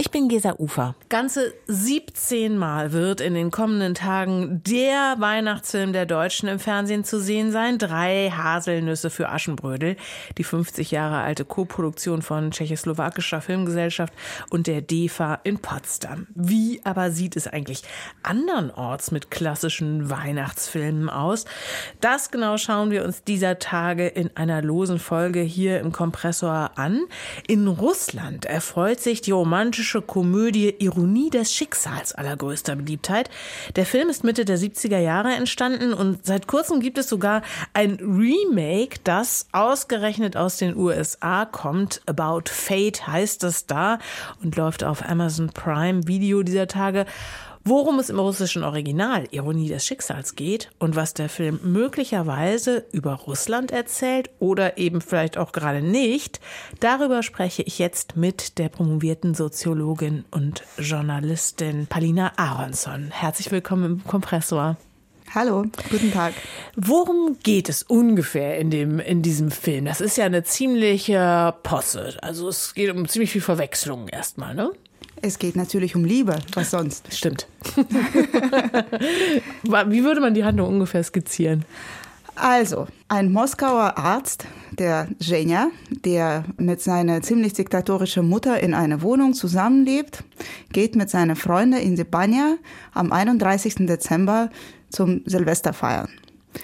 Ich bin Gesa Ufer. Ganze 17 Mal wird in den kommenden Tagen der Weihnachtsfilm der Deutschen im Fernsehen zu sehen sein. Drei Haselnüsse für Aschenbrödel. Die 50 Jahre alte Koproduktion von Tschechoslowakischer Filmgesellschaft und der DEFA in Potsdam. Wie aber sieht es eigentlich andernorts mit klassischen Weihnachtsfilmen aus? Das genau schauen wir uns dieser Tage in einer losen Folge hier im Kompressor an. In Russland erfreut sich die romantische romantische Komödie Ironie des Schicksals allergrößter Beliebtheit. Der Film ist Mitte der 70er Jahre entstanden und seit kurzem gibt es sogar ein Remake, das ausgerechnet aus den USA kommt. About Fate heißt es da und läuft auf Amazon Prime Video dieser Tage. Worum es im russischen Original Ironie des Schicksals geht und was der Film möglicherweise über Russland erzählt oder eben vielleicht auch gerade nicht, darüber spreche ich jetzt mit der promovierten Soziologin und Journalistin Palina Aronson. Herzlich willkommen im Kompressor. Hallo, guten Tag. Worum geht es ungefähr in, dem, in diesem Film? Das ist ja eine ziemliche Posse. Also es geht um ziemlich viel Verwechslung erstmal, ne? Es geht natürlich um Liebe, was sonst? Stimmt. Wie würde man die Handlung ungefähr skizzieren? Also, ein Moskauer Arzt, der Zhenya, der mit seiner ziemlich diktatorischen Mutter in einer Wohnung zusammenlebt, geht mit seiner Freundin in die Banja am 31. Dezember zum Silvester feiern.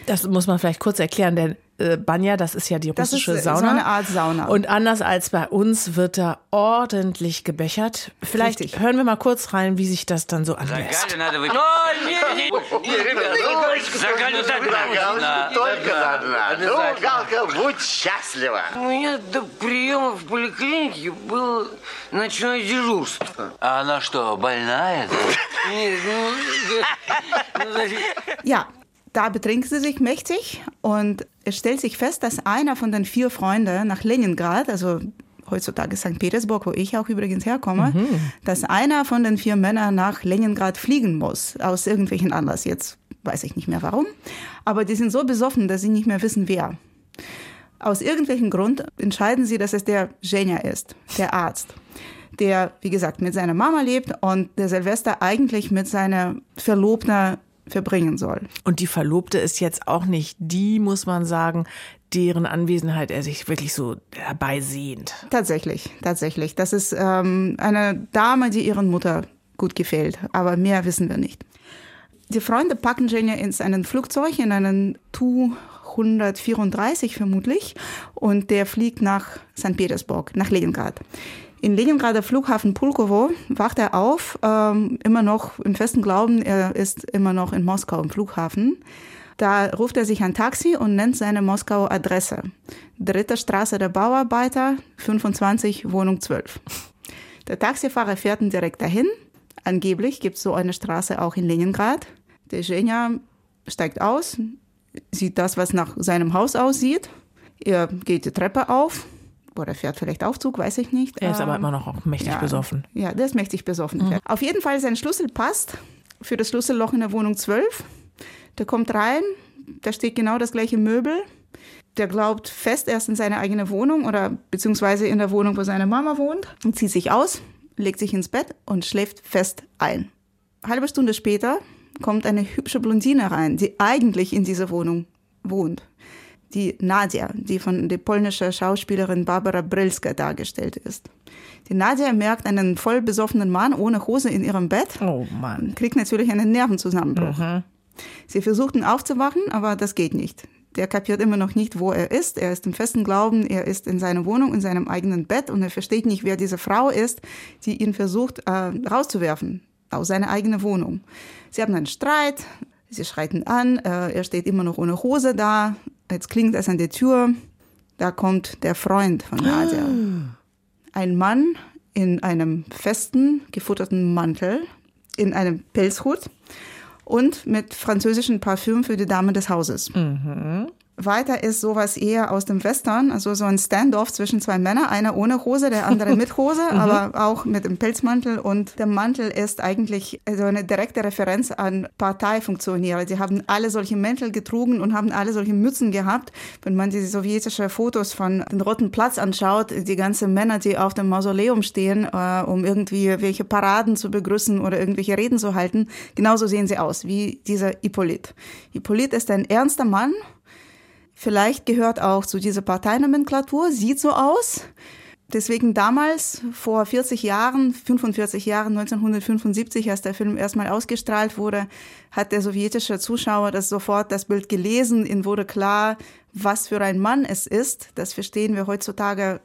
Das muss man vielleicht kurz erklären, denn äh, Banya, das ist ja die russische das ist Sauna. So eine Art Sauna. Und anders als bei uns wird da ordentlich gebechert. Vielleicht Richtig. hören wir mal kurz rein, wie sich das dann so anlässt. Только одна. Ну, Галка, будь счастлива. У меня до приема в поликлинике было ночное дежурство. А она что, больная? Нет, ну, ну, Ja, da betrinkt sie sich mächtig und es stellt sich fest, dass einer von den vier Freunden nach Leningrad, also heutzutage St. Petersburg, wo ich auch übrigens herkomme, dass einer von den vier Männern nach Leningrad fliegen muss, aus irgendwelchen Anlass. Jetzt weiß ich nicht mehr warum. Aber die sind so besoffen, dass sie nicht mehr wissen, wer. Aus irgendwelchen Grund entscheiden sie, dass es der Zhenya ist, der Arzt, der, wie gesagt, mit seiner Mama lebt und der Silvester eigentlich mit seiner Verlobten verbringen soll. Und die Verlobte ist jetzt auch nicht die, muss man sagen, deren Anwesenheit er sich wirklich so herbeisehnt. Tatsächlich, tatsächlich. Das ist ähm, eine Dame, die ihren Mutter gut gefällt, aber mehr wissen wir nicht. Die Freunde packen Jenny in ein Flugzeug, in einen Tu-134 vermutlich, und der fliegt nach St. Petersburg, nach Leningrad. In Leningrader Flughafen Pulkowo wacht er auf, ähm, immer noch im festen Glauben, er ist immer noch in Moskau im Flughafen. Da ruft er sich ein Taxi und nennt seine Moskauer Adresse. Dritte Straße der Bauarbeiter, 25, Wohnung 12. Der Taxifahrer fährt ihn direkt dahin. Angeblich gibt es so eine Straße auch in Leningrad. Der Zhenya steigt aus, sieht das, was nach seinem Haus aussieht. Er geht die Treppe auf oder fährt vielleicht Aufzug, weiß ich nicht. Er ist aber Ähm, immer noch auch mächtig ja. besoffen. Ja, der ist mächtig besoffen. Auf jeden Fall, sein Schlüssel passt für das Schlüsselloch in der Wohnung 12. Der kommt rein, da steht genau das gleiche Möbel. Der glaubt fest erst in seine eigene Wohnung oder beziehungsweise in der Wohnung, wo seine Mama wohnt und zieht sich aus, legt sich ins Bett und schläft fest ein. Halbe Stunde später kommt eine hübsche Blondine rein, die eigentlich in dieser Wohnung wohnt. Die Nadia, die von der polnischen Schauspielerin Barbara Brylska dargestellt ist. Die Nadia merkt einen voll besoffenen Mann ohne Hose in ihrem Bett Oh Mann. kriegt natürlich einen Nervenzusammenbruch. Sie versucht ihn aufzuwachen, aber das geht nicht. Der kapiert immer noch nicht, wo er ist. Er ist im festen Glauben, er ist in seiner Wohnung, in seinem eigenen Bett und er versteht nicht, wer diese Frau ist, die ihn versucht äh, rauszuwerfen aus seiner eigenen Wohnung. Sie haben einen Streit, sie schreit ihn an, äh, er steht immer noch ohne Hose da. Jetzt klingt es an der Tür. Da kommt der Freund von Nadia. Ein Mann in einem festen, gefutterten Mantel, in einem Pelzhut und mit französischem Parfüm für die Dame des Hauses. Weiter ist sowas eher aus dem Western, also so ein Standoff zwischen zwei Männern, einer ohne Hose, der andere mit Hose, mhm. aber auch mit dem Pelzmantel. Und der Mantel ist eigentlich so eine direkte Referenz an Parteifunktionäre. Sie haben alle solche Mäntel getrunken und haben alle solche Mützen gehabt. Wenn man die sowjetischen Fotos von dem Roten Platz anschaut, die ganzen Männer, die auf dem Mausoleum stehen, äh, um irgendwie welche Paraden zu begrüßen oder irgendwelche Reden zu halten, genauso sehen sie aus wie dieser Hippolyt. Hippolyt ist ein ernster Mann, Vielleicht gehört auch zu dieser Parteinomenklatur, sieht so aus. Deswegen damals, vor 40 Jahren, 45 Jahren, 1975, als der Film erstmal ausgestrahlt wurde, hat der sowjetische Zuschauer das sofort das Bild gelesen. Ihm wurde klar, was für ein Mann es ist. Das verstehen wir heutzutage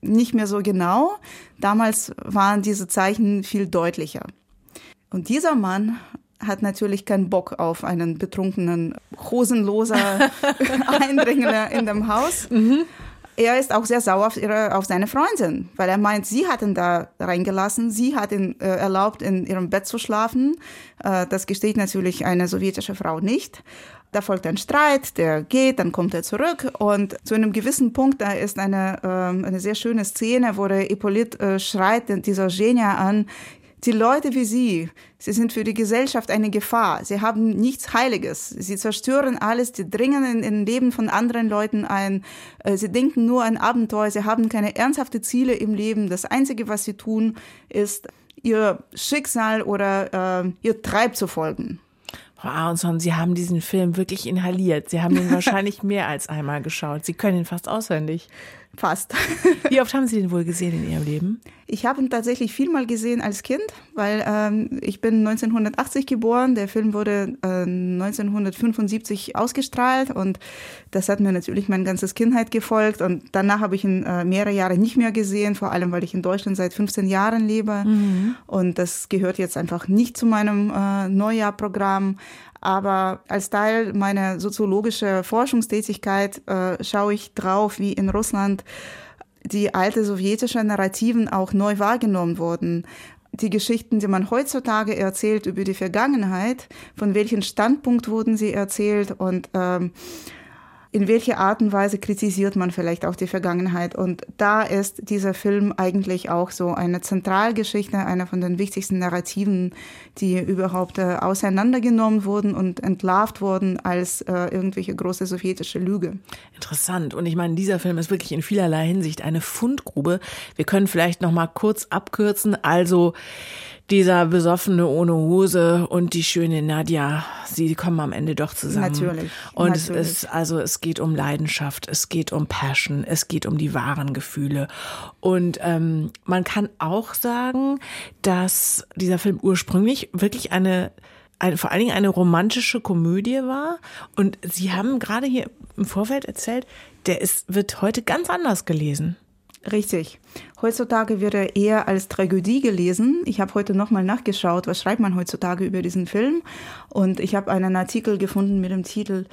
nicht mehr so genau. Damals waren diese Zeichen viel deutlicher. Und dieser Mann hat natürlich keinen Bock auf einen betrunkenen, hosenloser Eindringler in dem Haus. Mhm. Er ist auch sehr sauer auf, ihre, auf seine Freundin, weil er meint, sie hat ihn da reingelassen, sie hat ihn äh, erlaubt, in ihrem Bett zu schlafen. Äh, das gesteht natürlich eine sowjetische Frau nicht. Da folgt ein Streit, der geht, dann kommt er zurück und zu einem gewissen Punkt, da ist eine, äh, eine sehr schöne Szene, wo der Hippolyt äh, schreit dieser Genia an, die Leute wie Sie, sie sind für die Gesellschaft eine Gefahr. Sie haben nichts Heiliges. Sie zerstören alles, die dringen in, in Leben von anderen Leuten ein. Äh, sie denken nur an Abenteuer. Sie haben keine ernsthafte Ziele im Leben. Das Einzige, was sie tun, ist ihr Schicksal oder äh, ihr Treib zu folgen. Frau Aronson, Sie haben diesen Film wirklich inhaliert. Sie haben ihn wahrscheinlich mehr als einmal geschaut. Sie können ihn fast auswendig. Fast. Wie oft haben Sie den wohl gesehen in Ihrem Leben? Ich habe ihn tatsächlich vielmal gesehen als Kind, weil ähm, ich bin 1980 geboren. Der Film wurde äh, 1975 ausgestrahlt und das hat mir natürlich mein ganzes Kindheit gefolgt. Und danach habe ich ihn äh, mehrere Jahre nicht mehr gesehen, vor allem weil ich in Deutschland seit 15 Jahren lebe. Mhm. Und das gehört jetzt einfach nicht zu meinem äh, Neujahrprogramm. Aber als Teil meiner soziologischen Forschungstätigkeit äh, schaue ich drauf, wie in Russland die alte sowjetische Narrativen auch neu wahrgenommen wurden. Die Geschichten, die man heutzutage erzählt über die Vergangenheit, von welchem Standpunkt wurden sie erzählt und ähm, in welcher Art und Weise kritisiert man vielleicht auch die Vergangenheit. Und da ist dieser Film eigentlich auch so eine Zentralgeschichte, einer von den wichtigsten Narrativen, die überhaupt äh, auseinandergenommen wurden und entlarvt wurden als äh, irgendwelche große sowjetische Lüge. Interessant. Und ich meine, dieser Film ist wirklich in vielerlei Hinsicht eine Fundgrube. Wir können vielleicht noch mal kurz abkürzen. Also dieser Besoffene ohne Hose und die schöne Nadja, sie kommen am Ende doch zusammen. Natürlich. Und natürlich. es ist, also es geht um Leidenschaft, es geht um Passion, es geht um die wahren Gefühle. Und ähm, man kann auch sagen, dass dieser Film ursprünglich wirklich eine eine, vor allen Dingen eine romantische Komödie war. Und Sie haben gerade hier im Vorfeld erzählt, der ist, wird heute ganz anders gelesen. Richtig. Heutzutage wird er eher als Tragödie gelesen. Ich habe heute nochmal nachgeschaut, was schreibt man heutzutage über diesen Film. Und ich habe einen Artikel gefunden mit dem Titel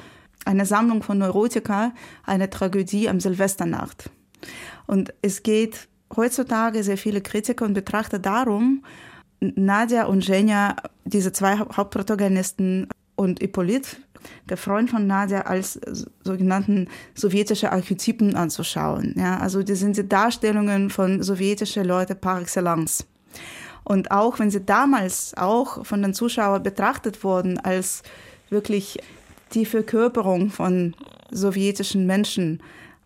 Eine Sammlung von Neurotika, eine Tragödie am Silvesternacht. Und es geht heutzutage sehr viele Kritiker und Betrachter darum, Nadja und Jenja, diese zwei Hauptprotagonisten und Hippolyt, der Freund von Nadia als sogenannten sowjetische Archetypen anzuschauen. Ja, also die sind die Darstellungen von sowjetischen Leuten par excellence. Und auch wenn sie damals auch von den Zuschauern betrachtet wurden als wirklich die Verkörperung von sowjetischen Menschen,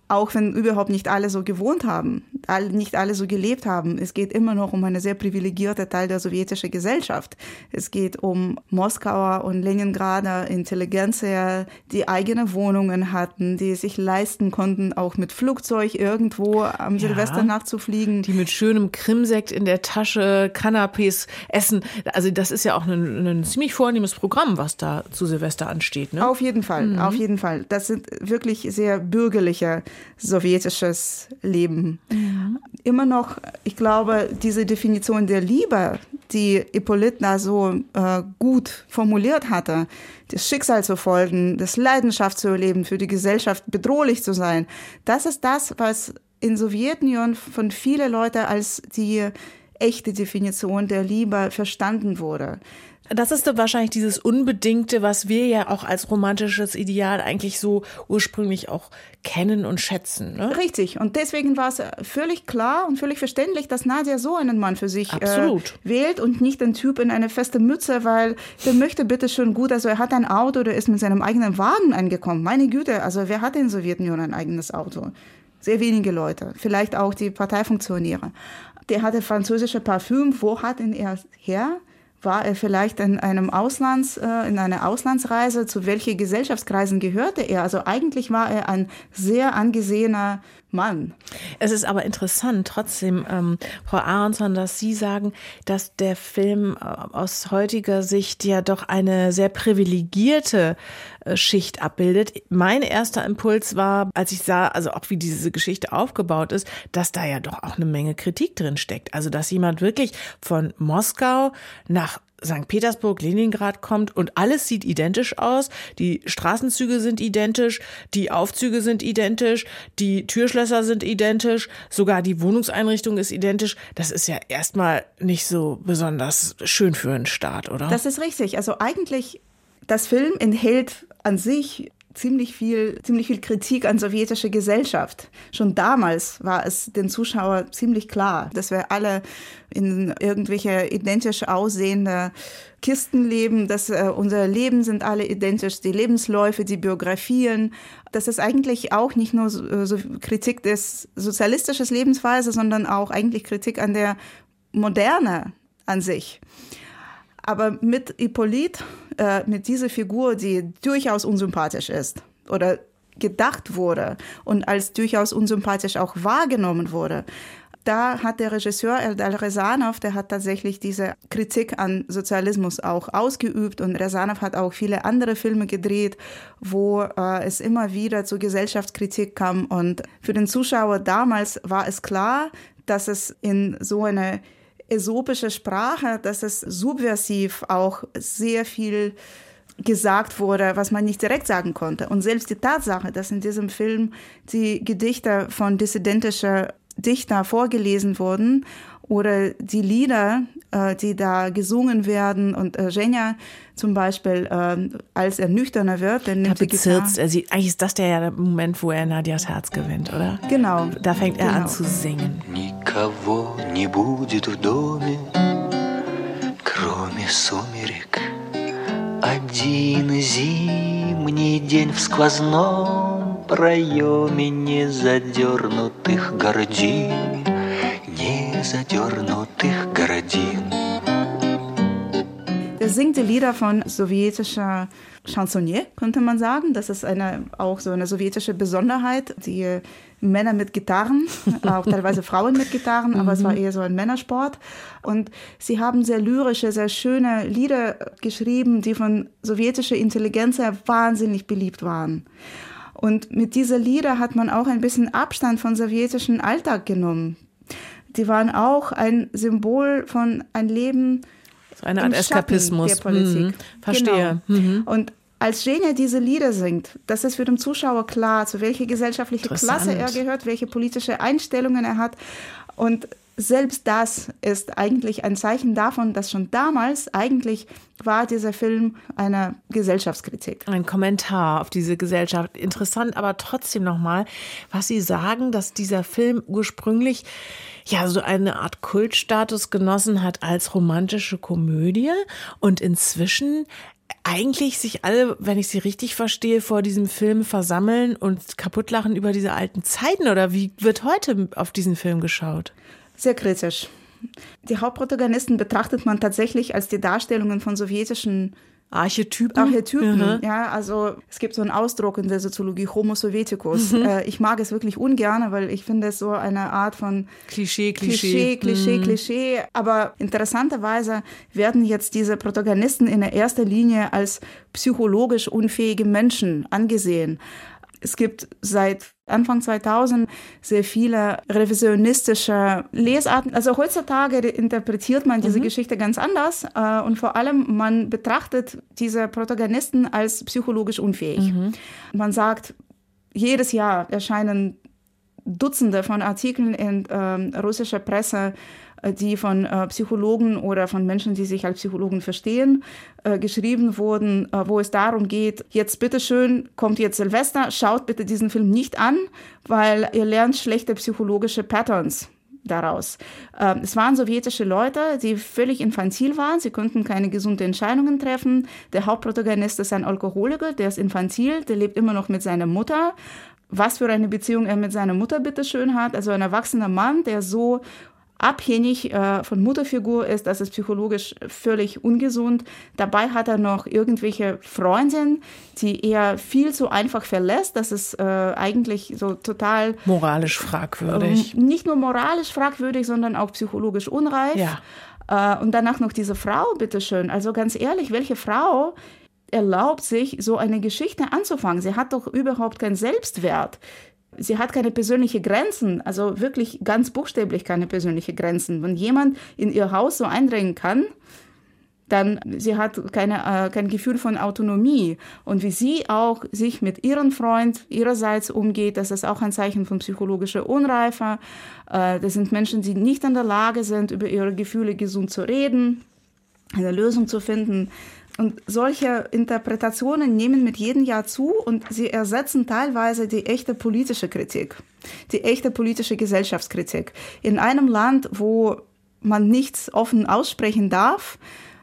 auch wenn überhaupt nicht alle so gewohnt haben, nicht alle so gelebt haben. Es geht immer noch um eine sehr privilegierte Teil der sowjetischen Gesellschaft. Es geht um Moskauer und Leningrader Intelligenzier, die eigene Wohnungen hatten, die sich leisten konnten, auch mit Flugzeug irgendwo am ja, Silvesternacht zu fliegen. Die mit schönem Krimsekt in der Tasche Canapés essen. Also das ist ja auch ein, ein ziemlich vornehmes Programm, was da zu Silvester ansteht. Ne? Auf jeden Fall, mhm. auf jeden Fall. Das sind wirklich sehr bürgerliche sowjetisches Leben. Ja. Immer noch, ich glaube, diese Definition der Liebe, die Hippolytna so äh, gut formuliert hatte, das Schicksal zu folgen, das Leidenschaft zu erleben, für die Gesellschaft bedrohlich zu sein, das ist das, was in Sowjetunion von vielen Leuten als die echte Definition der Liebe verstanden wurde. Das ist doch wahrscheinlich dieses Unbedingte, was wir ja auch als romantisches Ideal eigentlich so ursprünglich auch kennen und schätzen. Ne? Richtig. Und deswegen war es völlig klar und völlig verständlich, dass Nadia so einen Mann für sich äh, wählt und nicht den Typ in eine feste Mütze, weil der möchte bitte schon gut, also er hat ein Auto, der ist mit seinem eigenen Wagen angekommen. Meine Güte, also wer hat in Sowjetunion ein eigenes Auto? Sehr wenige Leute, vielleicht auch die Parteifunktionäre. Der hatte französische Parfüm. Wo hat ihn er her? War er vielleicht in einem Auslands, äh, in einer Auslandsreise? Zu welchen Gesellschaftskreisen gehörte er? Also eigentlich war er ein sehr angesehener Mann. Es ist aber interessant, trotzdem, ähm, Frau Aronson, dass Sie sagen, dass der Film äh, aus heutiger Sicht ja doch eine sehr privilegierte Schicht abbildet. Mein erster Impuls war, als ich sah, also auch wie diese Geschichte aufgebaut ist, dass da ja doch auch eine Menge Kritik drin steckt. Also, dass jemand wirklich von Moskau nach St. Petersburg, Leningrad kommt und alles sieht identisch aus. Die Straßenzüge sind identisch, die Aufzüge sind identisch, die Türschlösser sind identisch, sogar die Wohnungseinrichtung ist identisch. Das ist ja erstmal nicht so besonders schön für einen Staat, oder? Das ist richtig. Also eigentlich, das Film enthält an sich ziemlich viel, ziemlich viel Kritik an sowjetische Gesellschaft. Schon damals war es den Zuschauer ziemlich klar, dass wir alle in irgendwelche identisch aussehende Kisten leben, dass äh, unsere Leben sind alle identisch, die Lebensläufe, die Biografien. Das ist eigentlich auch nicht nur so, äh, so Kritik des sozialistischen Lebensweise, sondern auch eigentlich Kritik an der Moderne an sich. Aber mit Hippolyt, äh, mit dieser Figur, die durchaus unsympathisch ist oder gedacht wurde und als durchaus unsympathisch auch wahrgenommen wurde, da hat der Regisseur Eldal Rezanov, der hat tatsächlich diese Kritik an Sozialismus auch ausgeübt und Rezanov hat auch viele andere Filme gedreht, wo äh, es immer wieder zu Gesellschaftskritik kam und für den Zuschauer damals war es klar, dass es in so eine äsopische Sprache, dass es subversiv auch sehr viel gesagt wurde, was man nicht direkt sagen konnte. Und selbst die Tatsache, dass in diesem Film die Gedichte von dissidentischen Dichter vorgelesen wurden oder die Lieder, äh, die da gesungen werden und äh, Zhenya zum Beispiel, äh, als er nüchterner wird, dann nimmt da bezirzt er sie. Eigentlich ist das der Moment, wo er Nadias Herz gewinnt, oder? Genau. Da fängt er genau. an zu singen. Никого не будет в доме, кроме сумерек. Один зимний день в сквозном проеме незадернутых гордин Er singt die Lieder von sowjetischer Chansonnier, könnte man sagen. Das ist eine, auch so eine sowjetische Besonderheit. Die Männer mit Gitarren, auch teilweise Frauen mit Gitarren, aber es war eher so ein Männersport. Und sie haben sehr lyrische, sehr schöne Lieder geschrieben, die von sowjetischer Intelligenz wahnsinnig beliebt waren. Und mit dieser Lieder hat man auch ein bisschen Abstand von sowjetischen Alltag genommen die waren auch ein Symbol von ein Leben. So eine Art Eskapismus. Der Politik. Mhm. Verstehe. Genau. Mhm. Und als Gene diese Lieder singt, das ist für den Zuschauer klar, zu welcher gesellschaftlichen Klasse er gehört, welche politische Einstellungen er hat. Und selbst das ist eigentlich ein Zeichen davon, dass schon damals eigentlich war dieser Film eine Gesellschaftskritik. Ein Kommentar auf diese Gesellschaft. Interessant, aber trotzdem nochmal, was Sie sagen, dass dieser Film ursprünglich ja so eine Art Kultstatus genossen hat als romantische Komödie und inzwischen eigentlich sich alle, wenn ich sie richtig verstehe, vor diesem Film versammeln und kaputtlachen über diese alten Zeiten oder wie wird heute auf diesen Film geschaut? Sehr kritisch. Die Hauptprotagonisten betrachtet man tatsächlich als die Darstellungen von sowjetischen Archetypen. Archetypen, mhm. ja. Also es gibt so einen Ausdruck in der Soziologie, Homo Sovieticus. Mhm. Äh, ich mag es wirklich ungern, weil ich finde es so eine Art von Klischee, Klischee. Klischee, Klischee, mhm. Klischee. Aber interessanterweise werden jetzt diese Protagonisten in erster Linie als psychologisch unfähige Menschen angesehen. Es gibt seit Anfang 2000 sehr viele revisionistische Lesarten. Also heutzutage interpretiert man diese mhm. Geschichte ganz anders äh, und vor allem man betrachtet diese Protagonisten als psychologisch unfähig. Mhm. Man sagt, jedes Jahr erscheinen Dutzende von Artikeln in äh, russischer Presse die von äh, Psychologen oder von Menschen, die sich als Psychologen verstehen, äh, geschrieben wurden, äh, wo es darum geht, jetzt bitteschön, kommt jetzt Silvester, schaut bitte diesen Film nicht an, weil ihr lernt schlechte psychologische Patterns daraus. Ähm, es waren sowjetische Leute, die völlig infantil waren. Sie konnten keine gesunden Entscheidungen treffen. Der Hauptprotagonist ist ein Alkoholiker, der ist infantil, der lebt immer noch mit seiner Mutter. Was für eine Beziehung er mit seiner Mutter bitteschön hat. Also ein erwachsener Mann, der so abhängig äh, von Mutterfigur ist, das ist psychologisch völlig ungesund. Dabei hat er noch irgendwelche Freundinnen, die er viel zu einfach verlässt. Das ist äh, eigentlich so total moralisch fragwürdig. Ähm, nicht nur moralisch fragwürdig, sondern auch psychologisch unreif. Ja. Äh, und danach noch diese Frau, bitteschön. Also ganz ehrlich, welche Frau erlaubt sich, so eine Geschichte anzufangen? Sie hat doch überhaupt keinen Selbstwert. Sie hat keine persönlichen Grenzen, also wirklich ganz buchstäblich keine persönlichen Grenzen. Wenn jemand in ihr Haus so eindringen kann, dann sie hat keine, äh, kein Gefühl von Autonomie. Und wie sie auch sich mit ihrem Freund ihrerseits umgeht, das ist auch ein Zeichen von psychologischer Unreife. Äh, das sind Menschen, die nicht in der Lage sind, über ihre Gefühle gesund zu reden, eine Lösung zu finden. Und solche Interpretationen nehmen mit jedem Jahr zu und sie ersetzen teilweise die echte politische Kritik, die echte politische Gesellschaftskritik. In einem Land, wo man nichts offen aussprechen darf,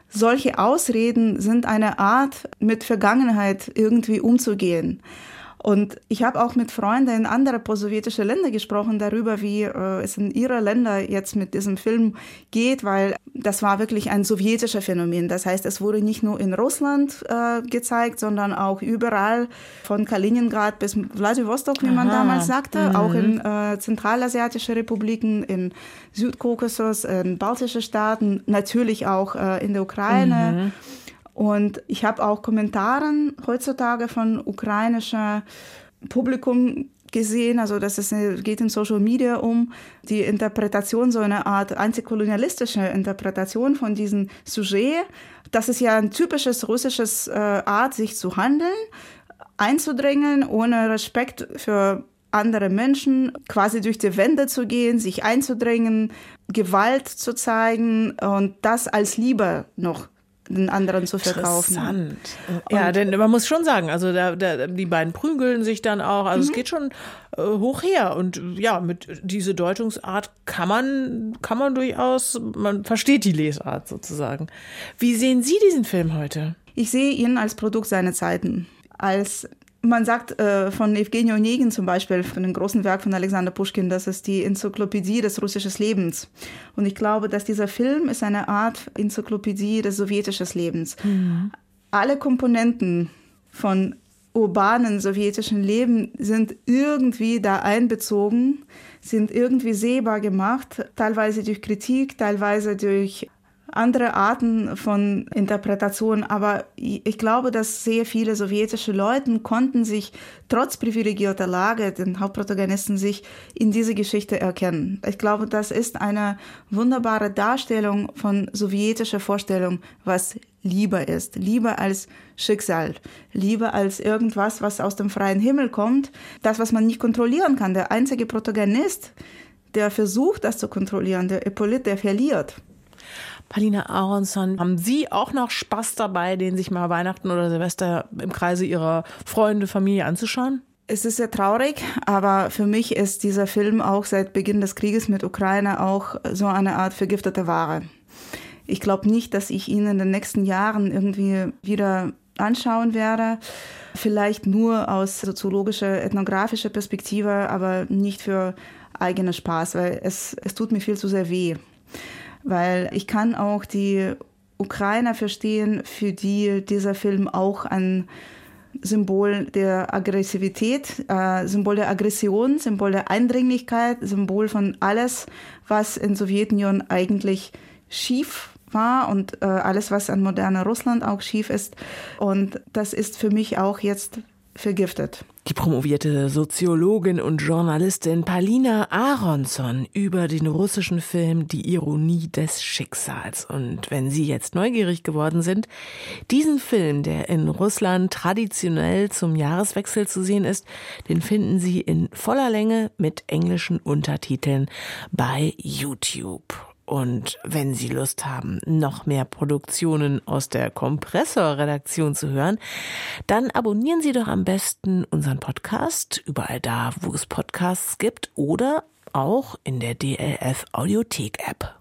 solche Ausreden sind eine Art, mit Vergangenheit irgendwie umzugehen. Und ich habe auch mit Freunden in andere postsowjetische Länder gesprochen darüber, wie äh, es in ihrer Länder jetzt mit diesem Film geht, weil das war wirklich ein sowjetischer Phänomen. Das heißt, es wurde nicht nur in Russland äh, gezeigt, sondern auch überall von Kaliningrad bis Vladivostok, wie man Aha. damals sagte, mhm. auch in äh, zentralasiatische Republiken, in Südkaukasus, in baltische Staaten, natürlich auch äh, in der Ukraine. Mhm. Und ich habe auch Kommentare heutzutage von ukrainischem Publikum gesehen, also das ist, geht in Social Media um die Interpretation, so eine Art antikolonialistische Interpretation von diesem Sujet. Das ist ja ein typisches russisches äh, Art, sich zu handeln, einzudrängen, ohne Respekt für andere Menschen, quasi durch die Wände zu gehen, sich einzudrängen, Gewalt zu zeigen und das als Liebe noch den anderen zu verkaufen. Interessant. Ja, denn man muss schon sagen, also da, da, die beiden prügeln sich dann auch, also mhm. es geht schon äh, hoch her und ja, mit diese Deutungsart kann man kann man durchaus, man versteht die Lesart sozusagen. Wie sehen Sie diesen Film heute? Ich sehe ihn als Produkt seiner Zeiten, als man sagt äh, von Evgeny Onegin zum Beispiel, von dem großen Werk von Alexander Puschkin, das ist die Enzyklopädie des russischen Lebens. Und ich glaube, dass dieser Film ist eine Art Enzyklopädie des sowjetischen Lebens. Mhm. Alle Komponenten von urbanen sowjetischen Leben sind irgendwie da einbezogen, sind irgendwie sehbar gemacht, teilweise durch Kritik, teilweise durch andere Arten von Interpretation, aber ich glaube, dass sehr viele sowjetische Leute konnten sich trotz privilegierter Lage, den Hauptprotagonisten, sich in diese Geschichte erkennen. Ich glaube, das ist eine wunderbare Darstellung von sowjetischer Vorstellung, was Liebe ist. Liebe als Schicksal. Liebe als irgendwas, was aus dem freien Himmel kommt. Das, was man nicht kontrollieren kann. Der einzige Protagonist, der versucht, das zu kontrollieren, der Epaulit, der verliert. Palina Aronson, haben Sie auch noch Spaß dabei, den sich mal Weihnachten oder Silvester im Kreise Ihrer Freunde, Familie anzuschauen? Es ist sehr traurig, aber für mich ist dieser Film auch seit Beginn des Krieges mit Ukraine auch so eine Art vergiftete Ware. Ich glaube nicht, dass ich ihn in den nächsten Jahren irgendwie wieder anschauen werde. Vielleicht nur aus soziologischer, ethnografischer Perspektive, aber nicht für eigenen Spaß, weil es, es tut mir viel zu sehr weh weil ich kann auch die Ukrainer verstehen, für die dieser Film auch ein Symbol der Aggressivität, äh, Symbol der Aggression, Symbol der Eindringlichkeit, Symbol von alles, was in Sowjetunion eigentlich schief war und äh, alles, was an moderner Russland auch schief ist. Und das ist für mich auch jetzt vergiftet. Die promovierte Soziologin und Journalistin Palina Aronson über den russischen Film Die Ironie des Schicksals. Und wenn Sie jetzt neugierig geworden sind, diesen Film, der in Russland traditionell zum Jahreswechsel zu sehen ist, den finden Sie in voller Länge mit englischen Untertiteln bei YouTube. Und wenn Sie Lust haben, noch mehr Produktionen aus der Kompressor-Redaktion zu hören, dann abonnieren Sie doch am besten unseren Podcast überall da, wo es Podcasts gibt oder auch in der DLF Audiothek App.